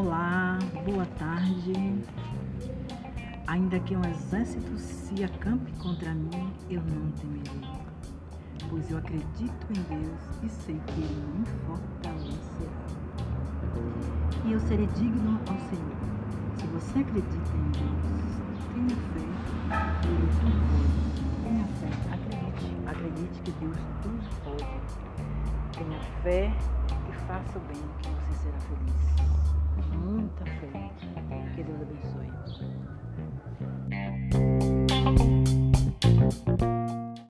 Olá, boa tarde. Ainda que um exército se acampe contra mim, eu não temerei, pois eu acredito em Deus e sei que Ele me fortalecerá. E eu serei digno ao Senhor. Se você acredita em Deus, tenha fé, Ele tudo pode. Tenha fé, acredite, acredite que Deus tudo pode. Tenha fé e faça o bem